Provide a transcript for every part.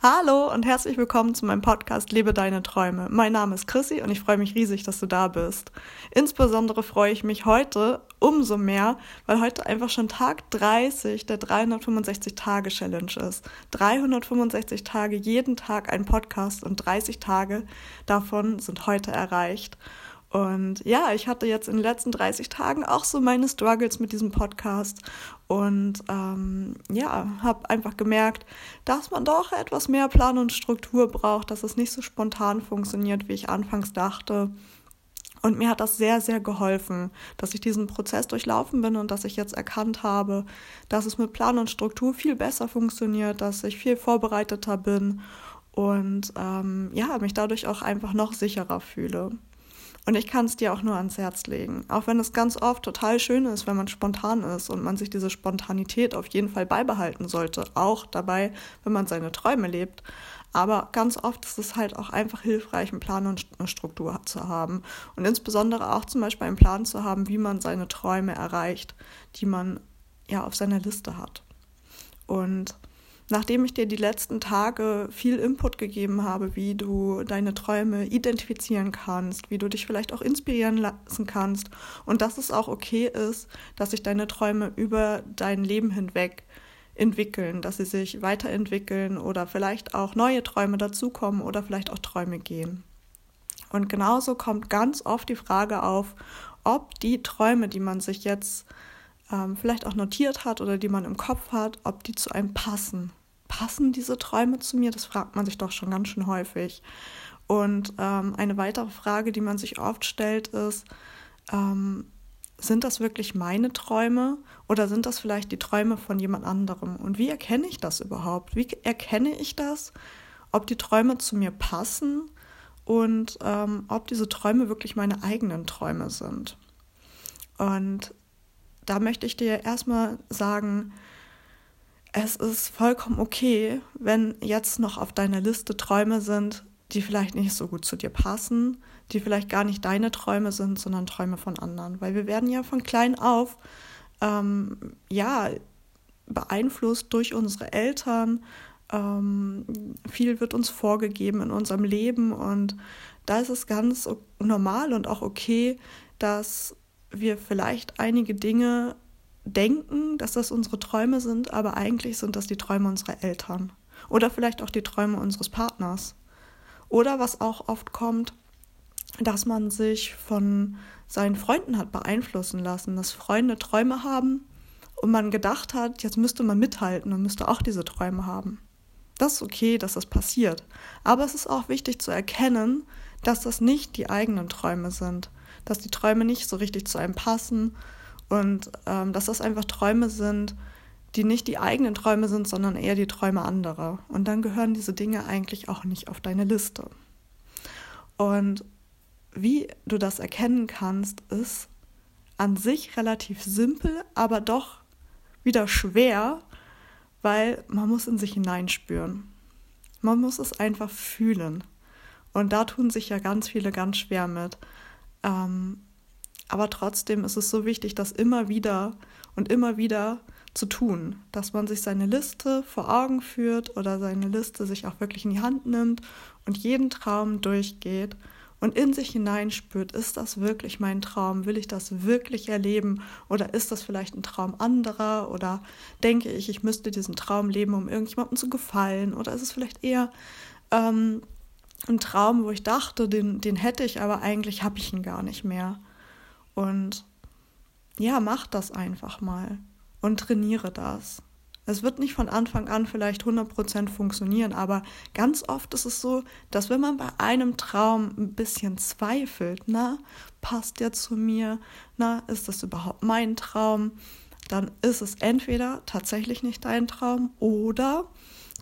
Hallo und herzlich willkommen zu meinem Podcast Lebe deine Träume. Mein Name ist Chrissy und ich freue mich riesig, dass du da bist. Insbesondere freue ich mich heute umso mehr, weil heute einfach schon Tag 30 der 365-Tage-Challenge ist. 365 Tage, jeden Tag ein Podcast und 30 Tage davon sind heute erreicht. Und ja, ich hatte jetzt in den letzten 30 Tagen auch so meine Struggles mit diesem Podcast und ähm, ja, habe einfach gemerkt, dass man doch etwas mehr Plan und Struktur braucht, dass es nicht so spontan funktioniert, wie ich anfangs dachte. Und mir hat das sehr, sehr geholfen, dass ich diesen Prozess durchlaufen bin und dass ich jetzt erkannt habe, dass es mit Plan und Struktur viel besser funktioniert, dass ich viel vorbereiteter bin und ähm, ja, mich dadurch auch einfach noch sicherer fühle. Und ich kann es dir auch nur ans Herz legen. Auch wenn es ganz oft total schön ist, wenn man spontan ist und man sich diese Spontanität auf jeden Fall beibehalten sollte. Auch dabei, wenn man seine Träume lebt. Aber ganz oft ist es halt auch einfach hilfreich, einen Plan und eine Struktur zu haben. Und insbesondere auch zum Beispiel einen Plan zu haben, wie man seine Träume erreicht, die man ja auf seiner Liste hat. Und nachdem ich dir die letzten Tage viel Input gegeben habe, wie du deine Träume identifizieren kannst, wie du dich vielleicht auch inspirieren lassen kannst und dass es auch okay ist, dass sich deine Träume über dein Leben hinweg entwickeln, dass sie sich weiterentwickeln oder vielleicht auch neue Träume dazukommen oder vielleicht auch Träume gehen. Und genauso kommt ganz oft die Frage auf, ob die Träume, die man sich jetzt ähm, vielleicht auch notiert hat oder die man im Kopf hat, ob die zu einem passen passen diese Träume zu mir? Das fragt man sich doch schon ganz schön häufig. Und ähm, eine weitere Frage, die man sich oft stellt, ist, ähm, sind das wirklich meine Träume oder sind das vielleicht die Träume von jemand anderem? Und wie erkenne ich das überhaupt? Wie erkenne ich das, ob die Träume zu mir passen und ähm, ob diese Träume wirklich meine eigenen Träume sind? Und da möchte ich dir erstmal sagen, es ist vollkommen okay, wenn jetzt noch auf deiner Liste Träume sind, die vielleicht nicht so gut zu dir passen, die vielleicht gar nicht deine Träume sind, sondern Träume von anderen. Weil wir werden ja von klein auf ähm, ja beeinflusst durch unsere Eltern. Ähm, viel wird uns vorgegeben in unserem Leben und da ist es ganz normal und auch okay, dass wir vielleicht einige Dinge denken, dass das unsere Träume sind, aber eigentlich sind das die Träume unserer Eltern. Oder vielleicht auch die Träume unseres Partners. Oder was auch oft kommt, dass man sich von seinen Freunden hat beeinflussen lassen, dass Freunde Träume haben und man gedacht hat, jetzt müsste man mithalten und müsste auch diese Träume haben. Das ist okay, dass das passiert. Aber es ist auch wichtig zu erkennen, dass das nicht die eigenen Träume sind, dass die Träume nicht so richtig zu einem passen und ähm, dass das einfach Träume sind, die nicht die eigenen Träume sind, sondern eher die Träume anderer. Und dann gehören diese Dinge eigentlich auch nicht auf deine Liste. Und wie du das erkennen kannst, ist an sich relativ simpel, aber doch wieder schwer, weil man muss in sich hineinspüren. Man muss es einfach fühlen. Und da tun sich ja ganz viele ganz schwer mit. Ähm, aber trotzdem ist es so wichtig, das immer wieder und immer wieder zu tun, dass man sich seine Liste vor Augen führt oder seine Liste sich auch wirklich in die Hand nimmt und jeden Traum durchgeht und in sich hineinspürt, ist das wirklich mein Traum? Will ich das wirklich erleben? Oder ist das vielleicht ein Traum anderer? Oder denke ich, ich müsste diesen Traum leben, um irgendjemandem zu gefallen? Oder ist es vielleicht eher ähm, ein Traum, wo ich dachte, den, den hätte ich, aber eigentlich habe ich ihn gar nicht mehr? Und ja, mach das einfach mal und trainiere das. Es wird nicht von Anfang an vielleicht 100% funktionieren, aber ganz oft ist es so, dass wenn man bei einem Traum ein bisschen zweifelt, na, passt der zu mir, na, ist das überhaupt mein Traum, dann ist es entweder tatsächlich nicht dein Traum oder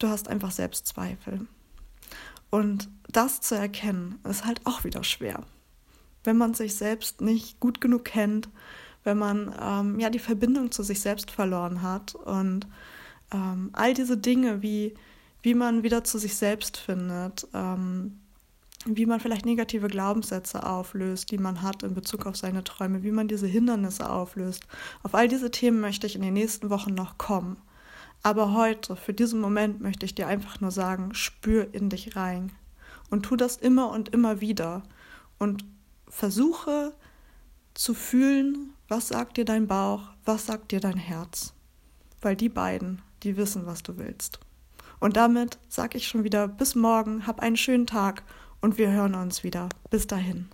du hast einfach Selbstzweifel. Und das zu erkennen, ist halt auch wieder schwer wenn man sich selbst nicht gut genug kennt, wenn man ähm, ja die Verbindung zu sich selbst verloren hat und ähm, all diese Dinge, wie, wie man wieder zu sich selbst findet, ähm, wie man vielleicht negative Glaubenssätze auflöst, die man hat in Bezug auf seine Träume, wie man diese Hindernisse auflöst. Auf all diese Themen möchte ich in den nächsten Wochen noch kommen. Aber heute, für diesen Moment, möchte ich dir einfach nur sagen, spür in dich rein. Und tu das immer und immer wieder. Und versuche zu fühlen, was sagt dir dein Bauch, was sagt dir dein Herz. Weil die beiden, die wissen, was du willst. Und damit sage ich schon wieder bis morgen, hab einen schönen Tag und wir hören uns wieder. Bis dahin.